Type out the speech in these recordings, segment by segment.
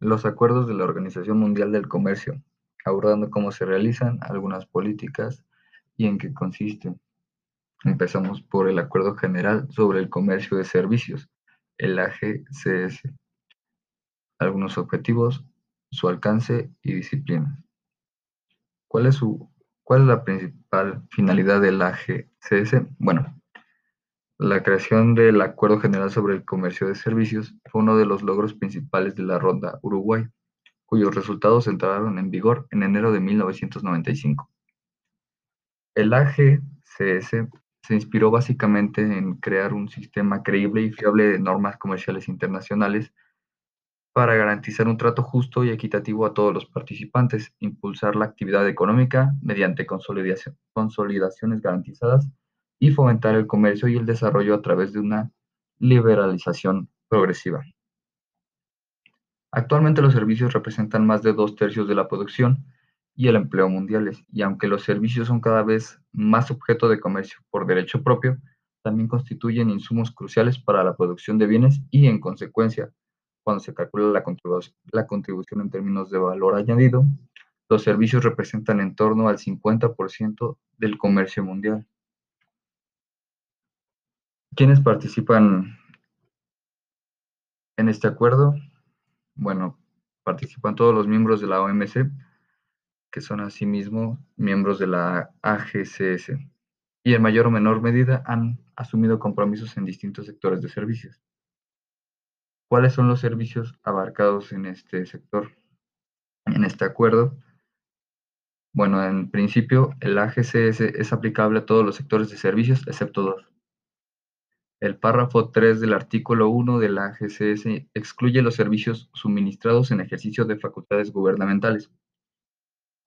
los acuerdos de la Organización Mundial del Comercio, abordando cómo se realizan algunas políticas y en qué consisten. Empezamos por el Acuerdo General sobre el Comercio de Servicios, el AGCS. Algunos objetivos, su alcance y disciplina. ¿Cuál es, su, cuál es la principal finalidad del AGCS? Bueno, la creación del Acuerdo General sobre el Comercio de Servicios fue uno de los logros principales de la Ronda Uruguay, cuyos resultados entraron en vigor en enero de 1995. El AGCS se inspiró básicamente en crear un sistema creíble y fiable de normas comerciales internacionales para garantizar un trato justo y equitativo a todos los participantes, impulsar la actividad económica mediante consolidaciones garantizadas y fomentar el comercio y el desarrollo a través de una liberalización progresiva. Actualmente los servicios representan más de dos tercios de la producción y el empleo mundiales, y aunque los servicios son cada vez más objeto de comercio por derecho propio, también constituyen insumos cruciales para la producción de bienes y, en consecuencia, cuando se calcula la, la contribución en términos de valor añadido, los servicios representan en torno al 50% del comercio mundial. ¿Quiénes participan en este acuerdo? Bueno, participan todos los miembros de la OMC, que son asimismo miembros de la AGCS, y en mayor o menor medida han asumido compromisos en distintos sectores de servicios. ¿Cuáles son los servicios abarcados en este sector? En este acuerdo, bueno, en principio el AGCS es aplicable a todos los sectores de servicios excepto dos. El párrafo 3 del artículo 1 de la AGCS excluye los servicios suministrados en ejercicio de facultades gubernamentales,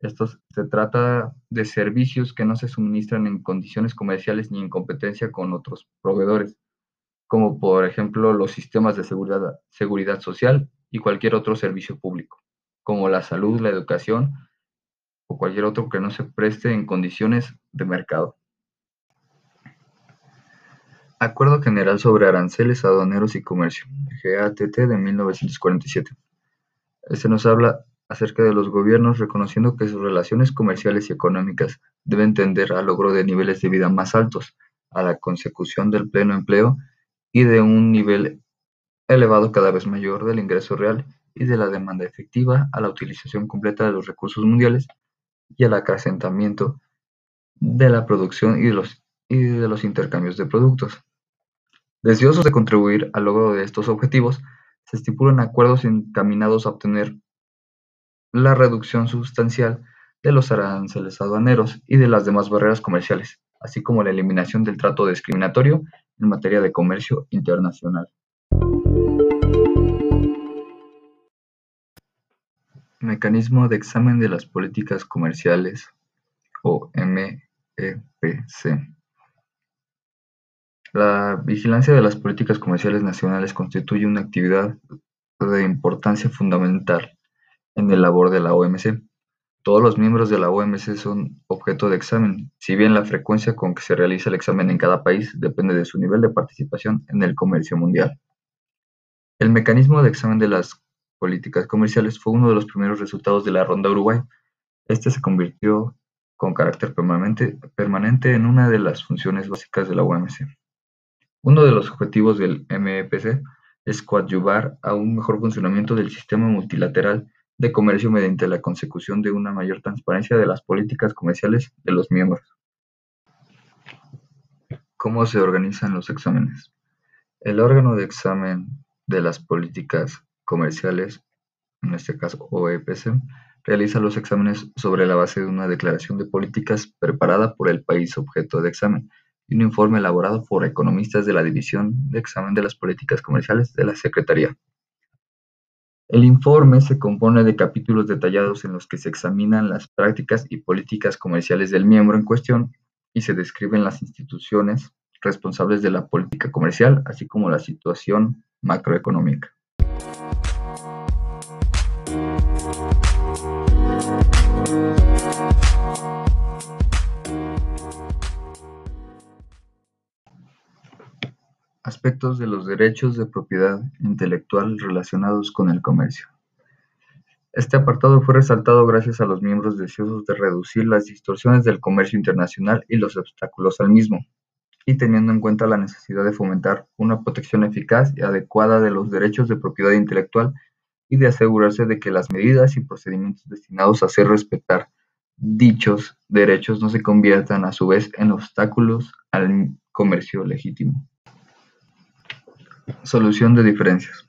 esto se trata de servicios que no se suministran en condiciones comerciales ni en competencia con otros proveedores, como por ejemplo los sistemas de seguridad social y cualquier otro servicio público, como la salud, la educación o cualquier otro que no se preste en condiciones de mercado. Acuerdo General sobre Aranceles, Aduaneros y Comercio, GATT de 1947. Este nos habla acerca de los gobiernos reconociendo que sus relaciones comerciales y económicas deben tender al logro de niveles de vida más altos, a la consecución del pleno empleo y de un nivel elevado cada vez mayor del ingreso real y de la demanda efectiva, a la utilización completa de los recursos mundiales y al acrecentamiento de la producción y de los, y de los intercambios de productos. Deseosos de contribuir al logro de estos objetivos, se estipulan acuerdos encaminados a obtener la reducción sustancial de los aranceles aduaneros y de las demás barreras comerciales, así como la eliminación del trato discriminatorio en materia de comercio internacional. Mecanismo de examen de las políticas comerciales o MEPC. La vigilancia de las políticas comerciales nacionales constituye una actividad de importancia fundamental en el labor de la OMC. Todos los miembros de la OMC son objeto de examen, si bien la frecuencia con que se realiza el examen en cada país depende de su nivel de participación en el comercio mundial. El mecanismo de examen de las políticas comerciales fue uno de los primeros resultados de la Ronda Uruguay. Este se convirtió con carácter permanente, permanente en una de las funciones básicas de la OMC. Uno de los objetivos del MEPC es coadyuvar a un mejor funcionamiento del sistema multilateral de comercio mediante la consecución de una mayor transparencia de las políticas comerciales de los miembros. ¿Cómo se organizan los exámenes? El órgano de examen de las políticas comerciales, en este caso OEPC, realiza los exámenes sobre la base de una declaración de políticas preparada por el país objeto de examen y un informe elaborado por economistas de la División de Examen de las Políticas Comerciales de la Secretaría. El informe se compone de capítulos detallados en los que se examinan las prácticas y políticas comerciales del miembro en cuestión y se describen las instituciones responsables de la política comercial, así como la situación macroeconómica. Aspectos de los derechos de propiedad intelectual relacionados con el comercio. Este apartado fue resaltado gracias a los miembros deseosos de reducir las distorsiones del comercio internacional y los obstáculos al mismo, y teniendo en cuenta la necesidad de fomentar una protección eficaz y adecuada de los derechos de propiedad intelectual y de asegurarse de que las medidas y procedimientos destinados a hacer respetar dichos derechos no se conviertan a su vez en obstáculos al comercio legítimo. Solución de diferencias.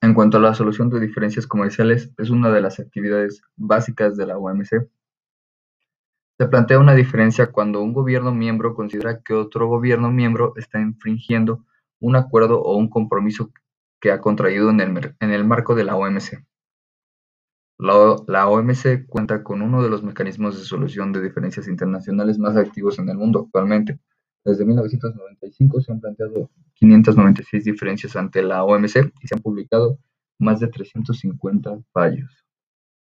En cuanto a la solución de diferencias comerciales, es una de las actividades básicas de la OMC. Se plantea una diferencia cuando un gobierno miembro considera que otro gobierno miembro está infringiendo un acuerdo o un compromiso que ha contraído en el, marco de la OMC. La, OMC cuenta con uno de los mecanismos de solución de diferencias internacionales más activos en el mundo actualmente. Desde 1995 se han planteado 596 diferencias ante la OMC y se han publicado más de 350 fallos.